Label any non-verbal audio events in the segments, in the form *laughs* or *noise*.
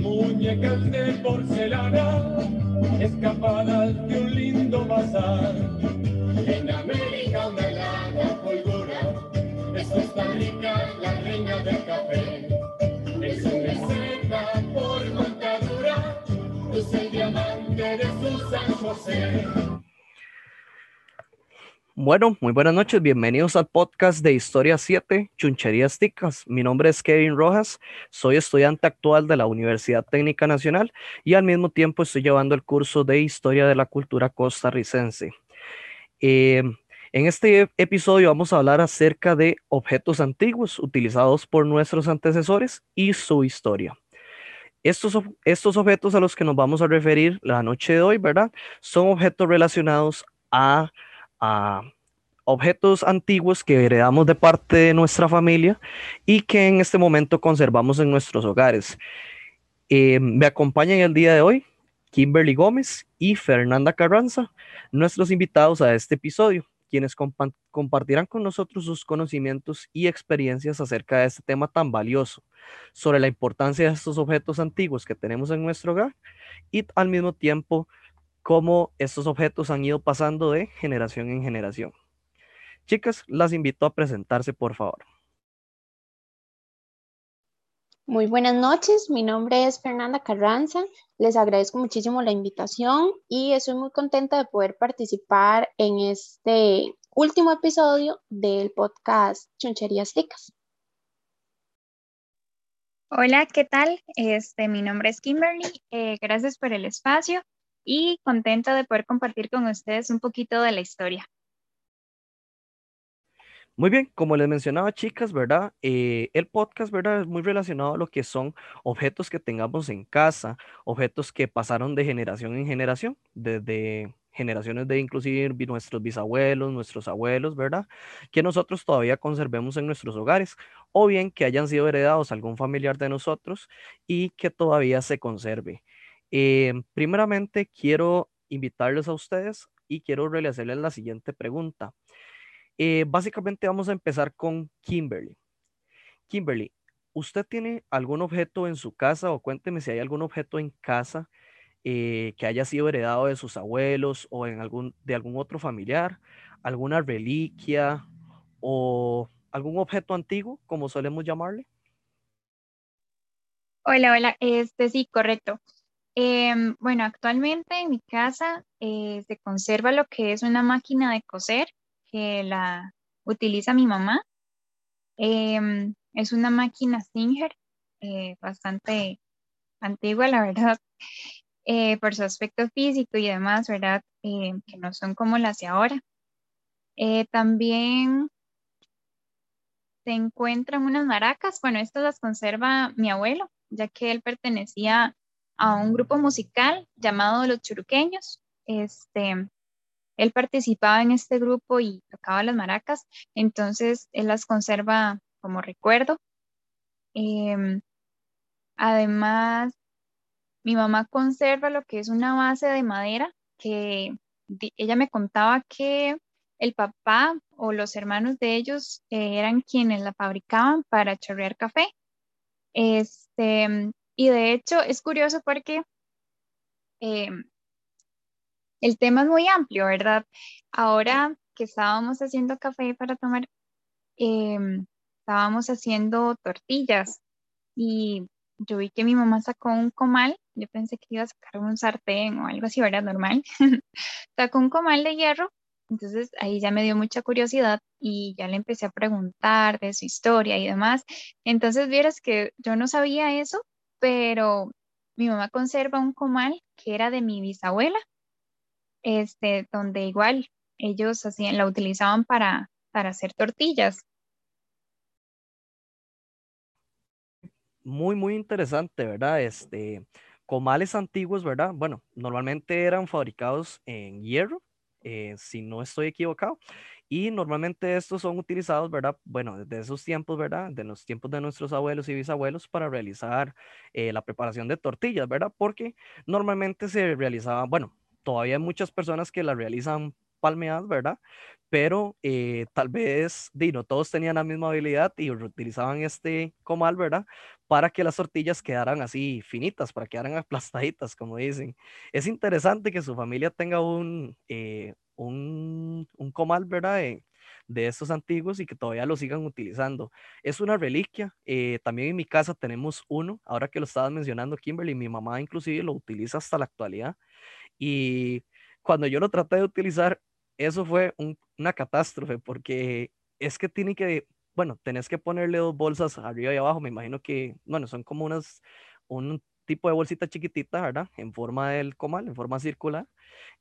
muñecas de porcelana, escapadas de un lindo bazar. En América una helada polvora, es Costa Rica la reina del café. Es una seda por montadura, es el diamante de su San José. Bueno, muy buenas noches, bienvenidos al podcast de Historia 7, Chuncherías Ticas. Mi nombre es Kevin Rojas, soy estudiante actual de la Universidad Técnica Nacional y al mismo tiempo estoy llevando el curso de Historia de la Cultura Costarricense. Eh, en este episodio vamos a hablar acerca de objetos antiguos utilizados por nuestros antecesores y su historia. Estos, estos objetos a los que nos vamos a referir la noche de hoy, ¿verdad? Son objetos relacionados a, a objetos antiguos que heredamos de parte de nuestra familia y que en este momento conservamos en nuestros hogares. Eh, me acompañan el día de hoy Kimberly Gómez y Fernanda Carranza, nuestros invitados a este episodio, quienes compa- compartirán con nosotros sus conocimientos y experiencias acerca de este tema tan valioso, sobre la importancia de estos objetos antiguos que tenemos en nuestro hogar y al mismo tiempo cómo estos objetos han ido pasando de generación en generación. Chicas, las invito a presentarse, por favor. Muy buenas noches, mi nombre es Fernanda Carranza. Les agradezco muchísimo la invitación y estoy muy contenta de poder participar en este último episodio del podcast Chuncherías Ticas. Hola, ¿qué tal? Este, mi nombre es Kimberly. eh, gracias por el espacio y contenta de poder compartir con ustedes un poquito de la historia. Muy bien, como les mencionaba, chicas, ¿verdad? Eh, el podcast, ¿verdad? Es muy relacionado a lo que son objetos que tengamos en casa, objetos que pasaron de generación en generación, desde generaciones de inclusive nuestros bisabuelos, nuestros abuelos, ¿verdad? Que nosotros todavía conservemos en nuestros hogares, o bien que hayan sido heredados algún familiar de nosotros y que todavía se conserve. Eh, primeramente, quiero invitarles a ustedes y quiero realizarles la siguiente pregunta. Eh, básicamente vamos a empezar con Kimberly. Kimberly, ¿usted tiene algún objeto en su casa o cuénteme si hay algún objeto en casa eh, que haya sido heredado de sus abuelos o en algún, de algún otro familiar, alguna reliquia o algún objeto antiguo, como solemos llamarle? Hola, hola, este sí, correcto. Em, bueno, actualmente en mi casa eh, se conserva lo que es una máquina de coser que la utiliza mi mamá. Em, es una máquina Singer, eh, bastante antigua, la verdad, *laughs* eh, por su aspecto físico y demás, ¿verdad? Que no son como las de ahora. También se encuentran unas maracas, bueno, estas las conserva mi abuelo, ya que él pertenecía a un grupo musical llamado Los Churuqueños. Este, él participaba en este grupo y tocaba las maracas, entonces él las conserva como recuerdo. Em, además, mi mamá conserva lo que es una base de madera que ella me contaba que el papá o los hermanos de ellos eh, eran quienes la fabricaban para chorrear café. Este, y de hecho es curioso porque em, el tema es muy amplio, ¿verdad? Ahora que estábamos haciendo café para tomar, em, estábamos haciendo tortillas y yo vi que mi mamá sacó un comal, yo pensé que iba a sacar un sartén o algo así, ¿verdad? Normal. *laughs* sacó un comal de hierro, entonces ahí ya me dio mucha curiosidad y ya le empecé a preguntar de su historia y demás. Entonces vieras que yo no sabía eso, pero mi mamá conserva un comal que era de mi bisabuela, este, donde igual ellos hacían, la utilizaban para, para hacer tortillas. muy, muy interesante, ¿verdad? Este, comales antiguos, ¿verdad? Bueno, normalmente eran fabricados en hierro, eh, si no estoy equivocado. Y normalmente estos son utilizados, ¿verdad? Bueno, desde esos tiempos, ¿verdad? De los tiempos de nuestros abuelos y bisabuelos para realizar eh, la preparación de tortillas, ¿verdad? Porque normalmente se realizaban, bueno, todavía hay muchas personas que la realizan palmeadas, ¿verdad? pero eh, tal vez, no todos tenían la misma habilidad y utilizaban este comal, ¿verdad? Para que las tortillas quedaran así finitas, para que quedaran *laughs* aplastaditas, como dicen. Es interesante que su familia tenga un, eh, un, un, comal, ¿verdad? Eh, de estos antiguos y que todavía lo sigan utilizando. Es una reliquia. también en mi casa tenemos uno, ahora que lo estabas mencionando, Kimberly, mi mamá inclusive lo utiliza hasta la actualidad. Y cuando yo lo traté de utilizar, eso fue una catástrofe porque es que tiene que, bueno, tenés que ponerle dos bolsas arriba y abajo. Me imagino que, bueno, son como unas, un tipo de bolsita chiquitita, ¿verdad? En forma del comal, en forma circular.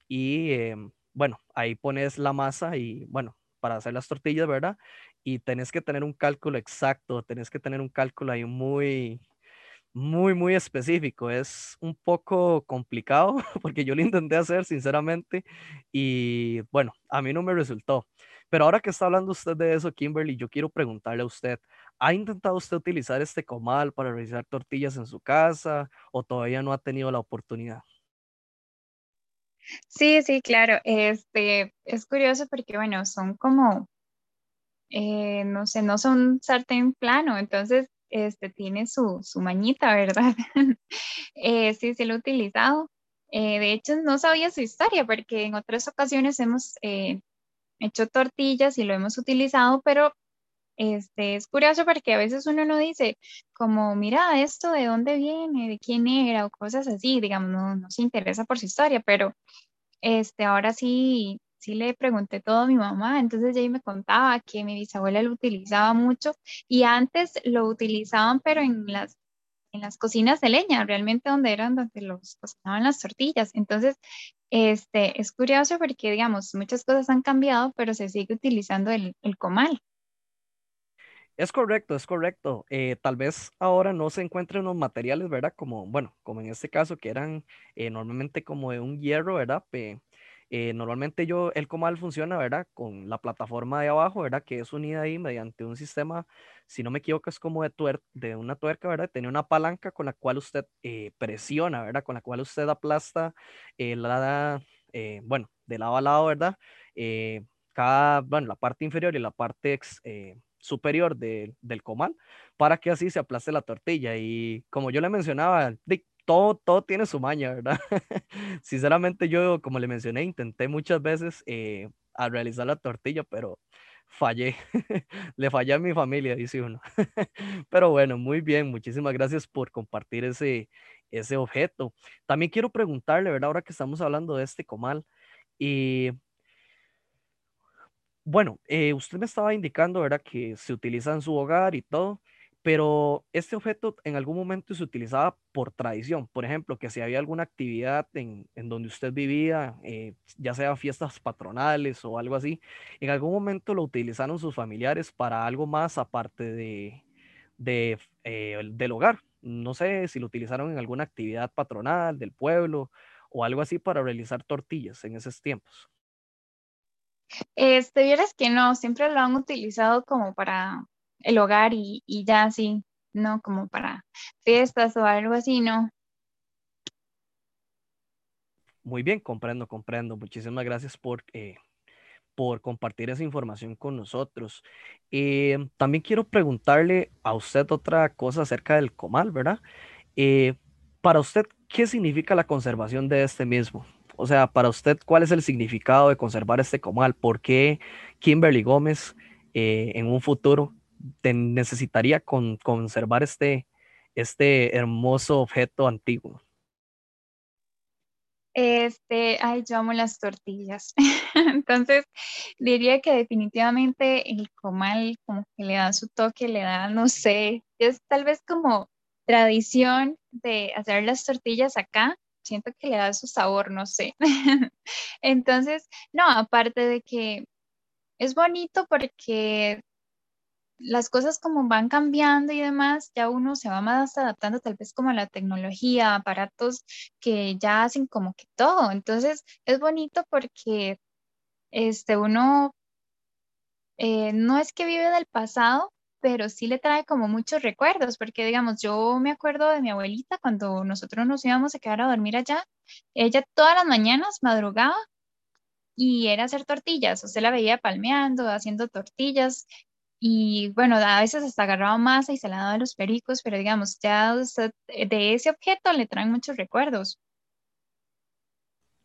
Y em, bueno, ahí pones la masa y, bueno, para hacer las tortillas, ¿verdad? Y tenés que tener un cálculo exacto, tenés que tener un cálculo ahí muy, muy, muy específico. Es un poco complicado *laughs* porque yo lo intenté hacer sinceramente y bueno, a mí no me resultó. Pero ahora que está hablando usted de eso, Kimberly, yo quiero preguntarle a usted, ¿ha intentado usted utilizar este comal para realizar tortillas en su casa o todavía no ha tenido la oportunidad? Sí, sí, claro. Este es curioso porque, bueno, son como, eh, no sé, no son sartén plano, entonces este, tiene su, su mañita, ¿verdad? *laughs* eh, sí, sí lo he utilizado. Eh, de hecho, no sabía su historia porque en otras ocasiones hemos eh, hecho tortillas y lo hemos utilizado, pero este, es curioso porque a veces uno no dice como, mira, esto de dónde viene, de quién era o cosas así, digamos, no, se interesa por su historia, pero este, ahora sí sí le pregunté todo a mi mamá, entonces ella me contaba que mi bisabuela lo utilizaba mucho y antes lo utilizaban pero en las, en las cocinas de leña, realmente donde eran donde los cocinaban las tortillas. Entonces, este, es curioso porque, digamos, muchas cosas han cambiado, pero se sigue utilizando el comal. Es correcto, es correcto. Eh, tal vez ahora no se encuentren los materiales, ¿verdad? Como, bueno, como en este caso, que eran eh, normalmente como de un hierro, ¿verdad? Eh, normalmente yo, el comal funciona, ¿verdad? Con la plataforma de abajo, ¿verdad? Que es unida ahí mediante un sistema, si no me equivoco, es como de, de una tuerca, ¿verdad? Tiene una palanca con la cual usted eh, presiona, ¿verdad? Con la cual usted aplasta eh, la, bueno, de lado a lado, ¿verdad? cada, bueno, la parte inferior y la parte superior del comal para que así se aplaste la tortilla. Y como yo le mencionaba, todo, todo tiene su maña, ¿verdad? *laughs* Sinceramente yo, como le mencioné, intenté muchas veces eh, a realizar la tortilla, pero fallé. *laughs* le fallé a mi familia, dice uno. *laughs* pero bueno, muy bien, muchísimas gracias por compartir ese, ese objeto. También quiero preguntarle, ¿verdad? Ahora que estamos hablando de este comal, y bueno, eh, usted me estaba indicando, ¿verdad? Que se utiliza en su hogar y todo pero este objeto en algún momento se utilizaba por tradición. Por ejemplo, que si había alguna actividad en, donde usted vivía, eh, ya sea fiestas patronales o algo así, en algún momento lo utilizaron sus familiares para algo más aparte de, eh, del hogar. No sé si lo utilizaron en alguna actividad patronal del pueblo o algo así para realizar tortillas en esos tiempos. Este, vieras que no, siempre lo han utilizado como para el hogar y, y ya así, no como para fiestas o algo así, no. Muy bien, comprendo, comprendo. Muchísimas gracias por, eh, por compartir esa información con nosotros. Eh, también quiero preguntarle a usted otra cosa acerca del comal, ¿verdad? Eh, para usted, ¿qué significa la conservación de este mismo? O sea, para usted, ¿cuál es el significado de conservar este comal? ¿Por qué Kimberly Gómez en un futuro necesitaría conservar este, este hermoso objeto antiguo? Este, ay, yo amo las tortillas. *laughs* Entonces, diría que definitivamente el comal como que le da su toque, le da, no sé, es tal vez como tradición de hacer las tortillas acá. Siento que le da su sabor, no sé. *laughs* Entonces, no, aparte de que es bonito porque las cosas como van cambiando y demás, ya uno se va más adaptando tal vez como a la tecnología, aparatos que ya hacen como que todo. Entonces es bonito porque este, uno eh, no es que vive del pasado, pero sí le trae como muchos recuerdos, porque digamos, yo me acuerdo de mi abuelita cuando nosotros nos íbamos a quedar a dormir allá, ella todas las mañanas madrugaba y era hacer tortillas, usted la veía palmeando, haciendo tortillas, y bueno, a veces hasta agarraba masa y se la daba a los pericos, pero digamos, ya de ese objeto le traen muchos recuerdos.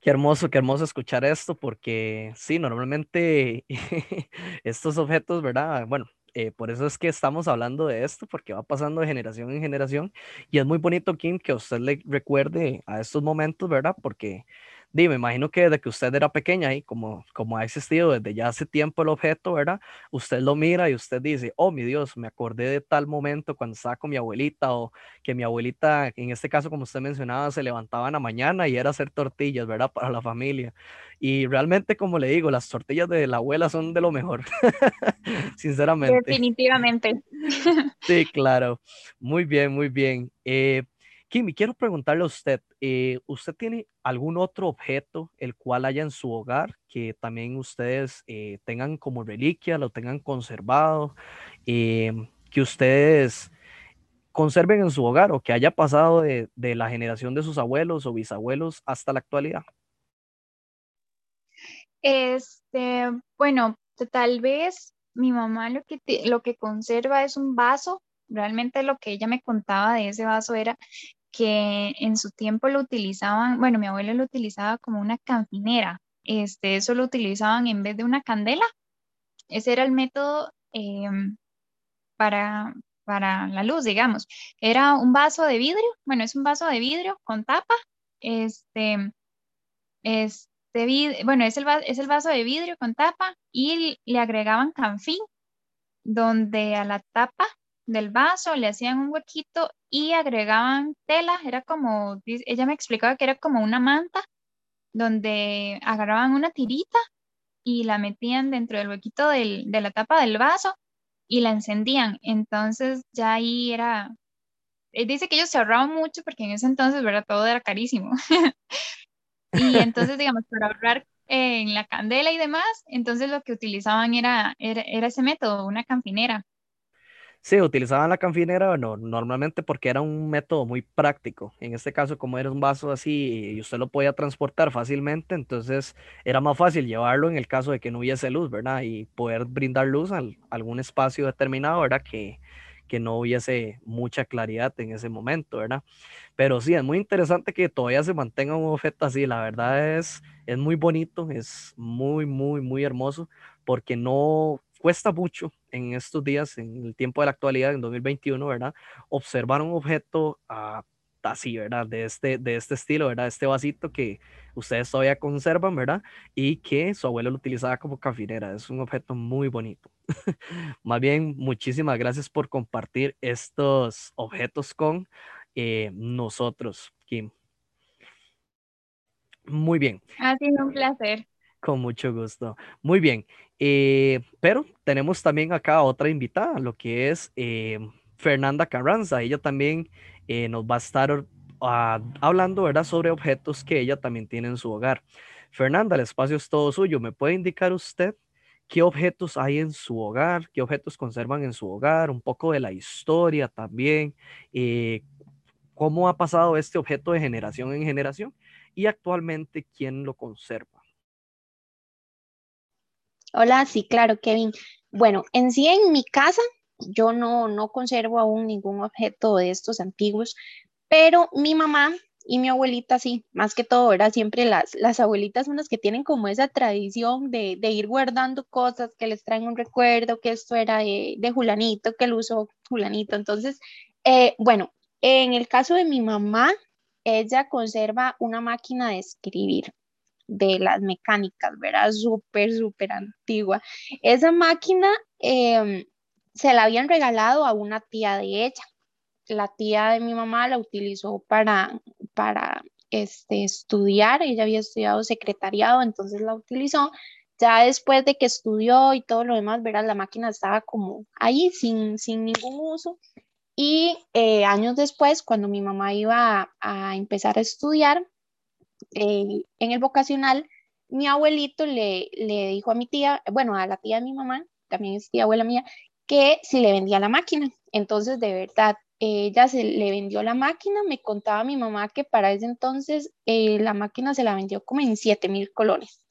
Qué hermoso, qué hermoso escuchar esto, porque sí, normalmente *laughs* estos objetos, ¿verdad? Bueno, eh, por eso es que estamos hablando de esto, porque va pasando de generación en generación. Y es muy bonito, Kim, que usted le recuerde a estos momentos, ¿verdad? Porque Dime, me imagino que desde que usted era pequeña y como, como ha existido desde ya hace tiempo el objeto, ¿verdad? Usted lo mira y usted dice, oh, mi Dios, me acordé de tal momento cuando estaba con mi abuelita o que mi abuelita, en este caso, como usted mencionaba, se levantaba en la mañana y era hacer tortillas, ¿verdad? Para la familia. Y realmente, como le digo, las tortillas de la abuela son de lo mejor, *laughs* sinceramente. Definitivamente. Sí, claro. Muy bien, muy bien. Eh, Kimi, quiero preguntarle a usted, eh, ¿usted tiene algún otro objeto el cual haya en su hogar que también ustedes eh, tengan como reliquia, lo tengan conservado, em, que ustedes conserven en su hogar o que haya pasado de, la generación de sus abuelos o bisabuelos hasta la actualidad? Este, bueno, tal vez mi mamá lo que, lo que conserva es un vaso. Realmente lo que ella me contaba de ese vaso era que en su tiempo lo utilizaban, bueno, mi abuelo lo utilizaba como una canfinera, este, eso lo utilizaban en vez de una candela. Ese era el método em, para, para la luz, digamos. Era un vaso de vidrio, bueno, es un vaso de vidrio con tapa, este, este bueno, es el, es el vaso de vidrio con tapa y le agregaban canfín, donde a la tapa del vaso le hacían un huequito y agregaban tela, era como, ella me explicaba que era como una manta donde agarraban una tirita y la metían dentro del huequito de la tapa del vaso y la encendían. Entonces ya ahí era, eh, dice que ellos se ahorraban mucho porque en ese entonces, ¿verdad? Todo era carísimo. *laughs* y entonces, digamos, para ahorrar en la candela y demás, entonces lo que utilizaban era, era, era ese método, una campinera. Sí, utilizaban la canfinera no, normalmente porque era un método muy práctico. En este caso, como era un vaso así y usted lo podía transportar fácilmente, entonces era más fácil llevarlo en el caso de que no hubiese luz, ¿verdad? Y poder brindar luz a algún espacio determinado, ¿verdad? Que, que no hubiese mucha claridad en ese momento, ¿verdad? Pero sí, es muy interesante que todavía se mantenga un objeto así, la verdad es, es muy bonito, es muy, muy, muy hermoso, porque no cuesta mucho en estos días, en el tiempo de la actualidad, en 2021, ¿verdad? Observar un objeto ah, así, ¿verdad? De este, de este estilo, ¿verdad? Este vasito que ustedes todavía conservan, ¿verdad? Y que su abuelo lo utilizaba como cafinera. Es un objeto muy bonito. *laughs* Más bien, muchísimas gracias por compartir estos objetos con eh, nosotros, Kim. Muy bien. Ha sido un placer. Con mucho gusto. Muy bien. Eh, pero tenemos también acá otra invitada, lo que es eh, Fernanda Carranza. Ella también eh, nos va a estar ah, hablando, ¿verdad?, sobre objetos que ella también tiene en su hogar. Fernanda, el espacio es todo suyo. ¿Me puede indicar usted qué objetos hay en su hogar? ¿Qué objetos conservan en su hogar? Un poco de la historia también. cómo ha pasado este objeto de generación en generación y actualmente quién lo conserva. Hola, sí, claro, Kevin. Bueno, en sí en mi casa yo no, no conservo aún ningún objeto de estos antiguos, pero mi mamá y mi abuelita sí, más que todo, era siempre las, las abuelitas son las que tienen como esa tradición de, ir guardando cosas que les traen un recuerdo, que esto era de, de Julanito, que lo usó Julanito. Entonces, eh, bueno, en el caso de mi mamá, ella conserva una máquina de escribir de las mecánicas, ¿verdad? Súper, súper antigua. Esa máquina em, se la habían regalado a una tía de ella la tía de mi mamá la utilizó para, para este, estudiar, ella había estudiado secretariado, entonces la utilizó. Ya después de que estudió y todo lo demás, verás, la máquina estaba como ahí sin, sin ningún uso. Y eh, años después, cuando mi mamá iba a, empezar a estudiar eh, en el vocacional, mi abuelito le, le dijo a mi tía, bueno, a la tía de mi mamá, también es tía abuela mía, que si le vendía la máquina. Entonces, de verdad, ella se le vendió la máquina, me contaba mi mamá que para ese entonces eh, la máquina se la vendió como en 7 mil colones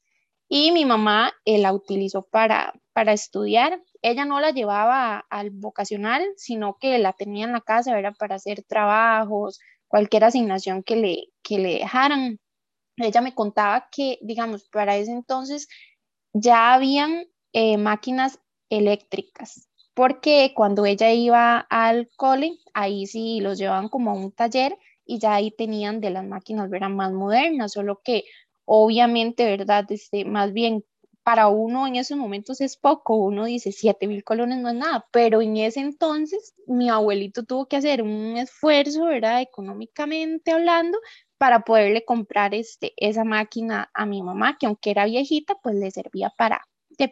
y mi mamá eh, la utilizó para, para estudiar. Ella no la llevaba al vocacional, sino que la tenía en la casa, era para hacer trabajos, cualquier asignación que le, que le dejaran. Ella me contaba que, digamos, para ese entonces ya habían eh, máquinas eléctricas porque cuando ella iba al cole, ahí sí los llevaban como a un taller y ya ahí tenían de las máquinas, eran más modernas, solo que obviamente, ¿verdad? Este, más bien para uno en esos momentos es poco, uno dice 7 mil colones no es nada, pero en ese entonces mi abuelito tuvo que hacer un esfuerzo, ¿verdad? Económicamente hablando, para poderle comprar este, esa máquina a mi mamá, que aunque era viejita, pues le servía para,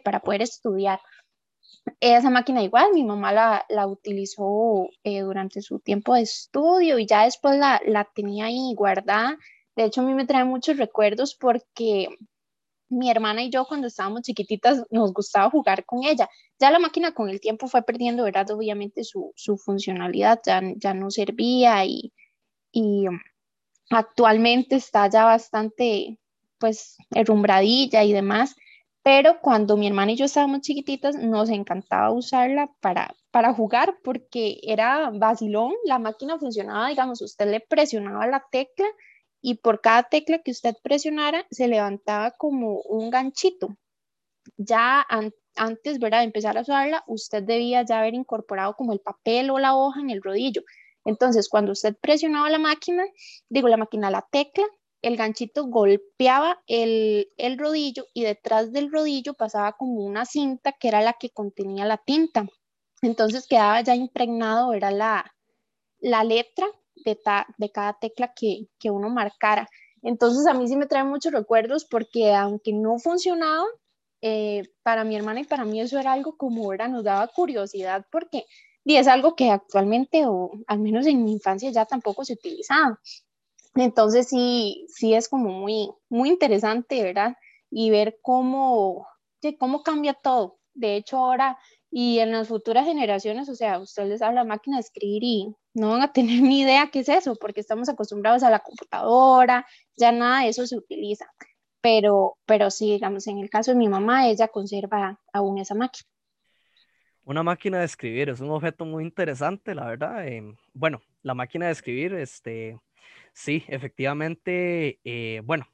para poder estudiar. Esa máquina igual, mi mamá la, la utilizó eh, durante su tiempo de estudio y ya después la, la tenía ahí guardada. De hecho, a mí me trae muchos recuerdos porque mi hermana y yo cuando estábamos chiquititas nos gustaba jugar con ella. Ya la máquina con el tiempo fue perdiendo, ¿verdad? Obviamente su, su funcionalidad ya, ya no servía y, actualmente está ya bastante pues herrumbradilla y demás pero cuando mi hermana y yo estábamos chiquititas nos encantaba usarla para, para jugar porque era vacilón, la máquina funcionaba, digamos, usted le presionaba la tecla y por cada tecla que usted presionara se levantaba como un ganchito. Ya antes, ¿verdad?, de empezar a usarla, usted debía ya haber incorporado como el papel o la hoja en el rodillo. Entonces, cuando usted presionaba la máquina, digo la máquina, la tecla, el ganchito golpeaba el, rodillo y detrás del rodillo pasaba como una cinta que era la que contenía la tinta. Entonces quedaba ya impregnado, era la, la letra de, de cada tecla que, uno marcara. Entonces a mí sí me trae muchos recuerdos porque aunque no funcionaba, eh, para mi hermana y para mí eso era algo como era, nos daba curiosidad porque y es algo que actualmente o al menos en mi infancia ya tampoco se utilizaba. Entonces sí, sí es como muy, muy interesante, ¿verdad? Y ver cómo, cómo cambia todo. De hecho, ahora y en las futuras generaciones, o sea, usted les habla máquina de escribir y no van a tener *laughs* ni idea qué es eso, porque estamos acostumbrados a la computadora, ya nada de eso se utiliza. Pero, pero sí, digamos, en el caso de mi mamá, ella conserva aún esa máquina. Una máquina de escribir es un objeto muy interesante, la verdad. Em, bueno, la máquina de escribir, este, Sí, efectivamente, eh, bueno,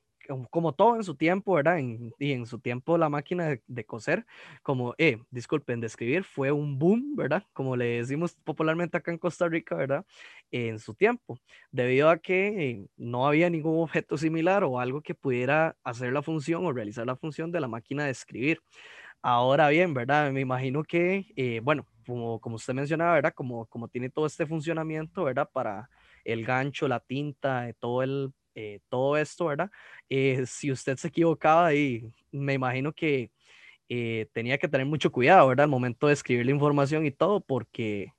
como todo en su tiempo, ¿verdad? y en su tiempo la máquina de, coser, como, eh, disculpen, de escribir, fue un boom, ¿verdad? Como le decimos popularmente acá en Costa Rica, ¿verdad? en su tiempo, debido a que no había ningún objeto similar o algo que pudiera hacer la función o realizar la función de la máquina de escribir. Ahora bien, ¿verdad? Me imagino que, eh, bueno, como, como usted mencionaba, ¿verdad? Como, como tiene todo este funcionamiento, ¿verdad? Para el gancho, la tinta, eh, todo, el, eh, todo esto, ¿verdad? Eh, si usted se equivocaba y me imagino que tenía que tener mucho cuidado, ¿verdad? Al momento de escribir la información y todo, porque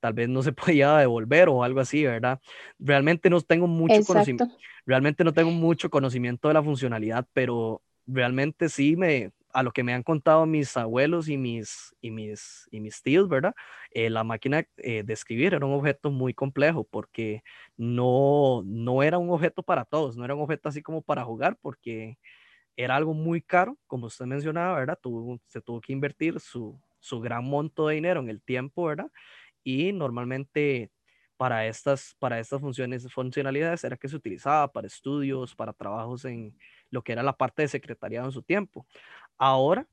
tal vez no se *laughs* podía devolver o algo así, ¿verdad? Realmente no tengo mucho conocimiento, realmente no tengo mucho conocimiento de la funcionalidad, pero realmente sí me, a lo que me han contado mis abuelos y mis, y mis, y mis tíos, ¿verdad? Eh, la máquina eh, de escribir era un objeto muy complejo porque no, no era un objeto para todos, no era un objeto así como para jugar porque era algo muy caro, como usted mencionaba, ¿verdad? se tuvo que invertir su, su gran monto de dinero en el tiempo, ¿verdad? Y normalmente para estas, para estas funciones, funcionalidades era que se utilizaba para estudios, para trabajos en lo que era la parte de secretariado en su tiempo. Ahora,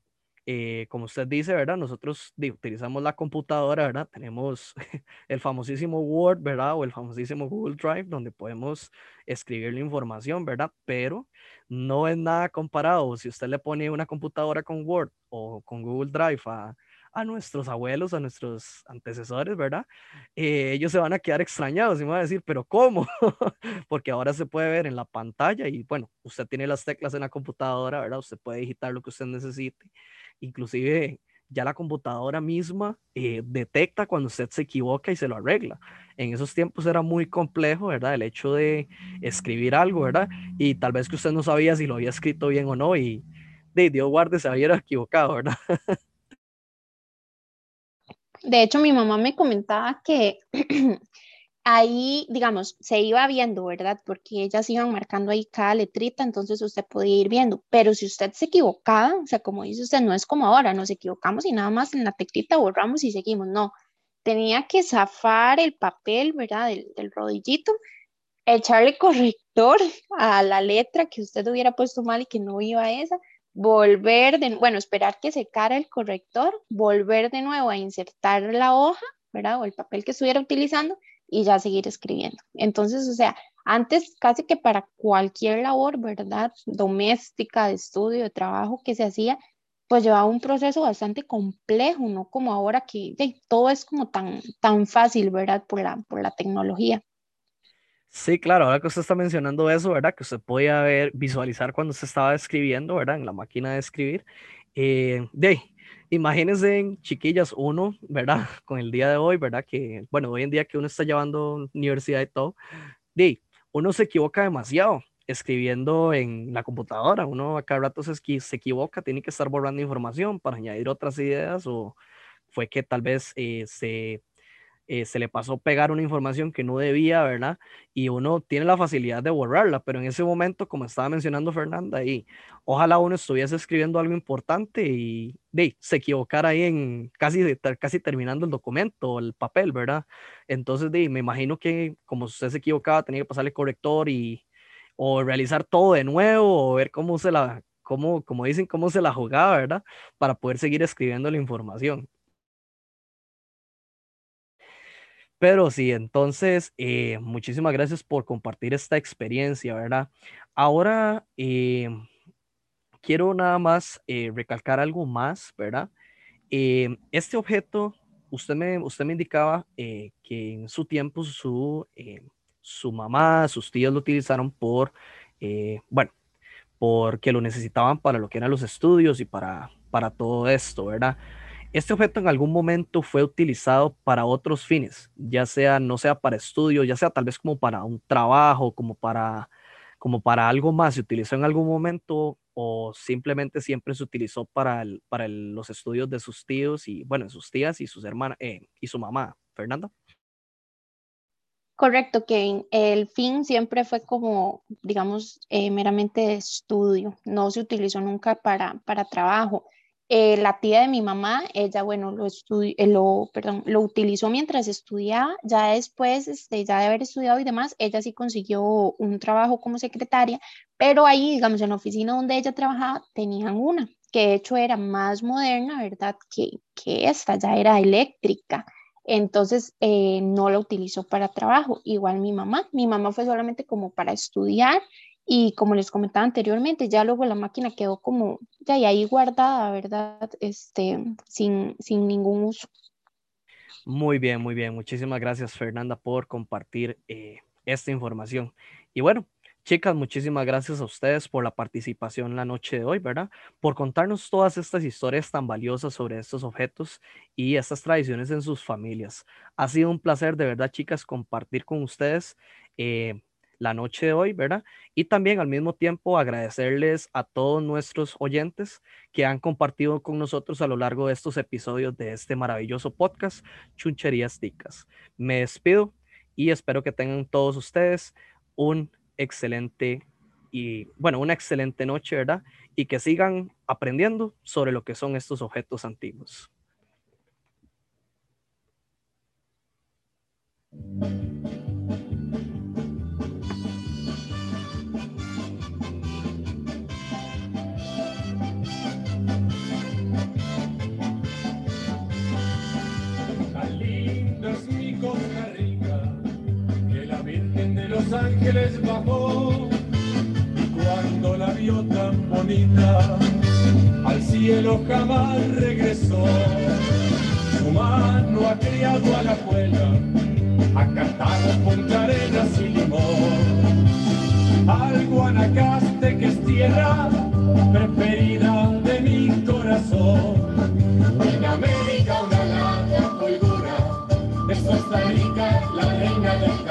eh, como usted dice, ¿verdad? Nosotros utilizamos la computadora, ¿verdad? Tenemos *laughs* el famosísimo Word, ¿verdad? O el famosísimo Google Drive, donde podemos escribir la información, ¿verdad? Pero no es nada comparado. Si usted le pone una computadora con Word o con Google Drive a a nuestros abuelos, a nuestros antecesores, ¿verdad? Eh, ellos se van a quedar extrañados y van a decir, pero ¿cómo? *laughs* Porque ahora se puede ver en la pantalla y bueno, usted tiene las teclas en la computadora, ¿verdad? Usted puede digitar lo que usted necesite. Inclusive ya la computadora misma eh, detecta cuando usted se equivoca y se lo arregla. En esos tiempos era muy complejo, ¿verdad? El hecho de escribir algo, ¿verdad? Y tal vez que usted no sabía si lo había escrito bien o no y de Dios guarde se había equivocado, ¿verdad? *laughs* De hecho, mi mamá me comentaba que *clears throat* ahí, digamos, se iba viendo, ¿verdad? Porque ellas iban marcando ahí cada letrita, entonces usted podía ir viendo. Pero si usted se equivocaba, o sea, como dice usted, no es como ahora, nos equivocamos y nada más en la teclita borramos y seguimos. No, tenía que zafar el papel, ¿verdad? Del, del rodillito, echarle *laughs* corrector a la letra que usted hubiera puesto mal y que no iba a esa volver de, bueno, esperar que secara el corrector, volver de nuevo a insertar la hoja, ¿verdad? O el papel que estuviera utilizando y ya seguir escribiendo. Entonces, o sea, antes casi que para cualquier labor, ¿verdad? Doméstica, de estudio, de trabajo que se hacía, pues llevaba un proceso bastante complejo, no como ahora que todo es como tan, tan fácil, ¿verdad? Por la, por la tecnología. Sí, claro, ahora que usted está mencionando eso, ¿verdad? Que usted podía ver, visualizar cuando se estaba escribiendo, ¿verdad? En la máquina de escribir. Eh, de imagínense, chiquillas, uno, ¿verdad? *laughs* Con el día de hoy, ¿verdad? Que, bueno, hoy en día que uno está llevando universidad y todo, de uno se equivoca demasiado escribiendo en la computadora. Uno a cada rato se, se equivoca, tiene que estar borrando información para añadir otras ideas o fue que tal vez eh, se eh, se le pasó pegar una información que no debía, ¿verdad? Y uno tiene la facilidad de borrarla, pero en ese momento, como estaba mencionando Fernanda, y ojalá uno estuviese escribiendo algo importante y se equivocara ahí en casi, casi terminando el documento, el papel, ¿verdad? Entonces, me imagino que como usted se equivocaba, tenía que pasarle corrector y o realizar todo de nuevo o ver cómo se la, cómo, como dicen, cómo se la jugaba, ¿verdad? Para poder seguir escribiendo la información. Pero sí, entonces, eh, muchísimas gracias por compartir esta experiencia, ¿verdad? Ahora, eh, quiero nada más eh, recalcar algo más, ¿verdad? este objeto, usted me, usted me indicaba que en su tiempo su, su mamá, sus tíos lo utilizaron por, bueno, porque lo necesitaban para lo que eran los estudios y para, para todo esto, ¿verdad? Este objeto en algún momento fue utilizado para otros fines, ya sea, no sea para estudio, ya sea tal vez como para un trabajo, como para, como para algo más, se utilizó en algún momento o simplemente siempre se utilizó para, el, para los estudios de sus tíos y, bueno, sus tías y sus hermanas eh, y su mamá. Fernanda. Correcto, que el fin siempre fue como, digamos, eh, meramente estudio, no se utilizó nunca para, para trabajo. Eh, la tía de mi mamá, ella, bueno, lo, eh, lo, perdón, lo utilizó mientras estudiaba, ya después, este, ya de haber estudiado y demás, ella sí consiguió un trabajo como secretaria, pero ahí, digamos, en la oficina donde ella trabajaba, tenían una, que de hecho era más moderna, ¿verdad? Que, que esta, ya era eléctrica. Entonces, eh, no la utilizó para trabajo. Igual mi mamá, mi mamá fue solamente como para estudiar y como les comentaba anteriormente, ya luego la máquina quedó como ya ahí guardada, ¿verdad? Este, sin, sin ningún uso. Muy bien, muy bien. Muchísimas gracias, Fernanda, por compartir eh, esta información. Y bueno, chicas, muchísimas gracias a ustedes por la participación la noche de hoy, ¿verdad? Por contarnos todas estas historias tan valiosas sobre estos objetos y estas tradiciones en sus familias. Ha sido un placer, de verdad, chicas, compartir con ustedes. Eh, la noche de hoy, ¿verdad? Y también al mismo tiempo agradecerles a todos nuestros oyentes que han compartido con nosotros a lo largo de estos episodios de este maravilloso podcast, Chuncherías Ticas. Me despido y espero que tengan todos ustedes un excelente y, bueno, una excelente noche, ¿verdad? Y que sigan aprendiendo sobre lo que son estos objetos antiguos. Los ángeles bajó cuando la vio tan bonita al cielo jamás regresó. Su mano ha criado a la cuela, ha cantado con Arenas y limón. Al Guanacaste que es tierra preferida de mi corazón. En América una larga colgura, es Costa Rica la reina del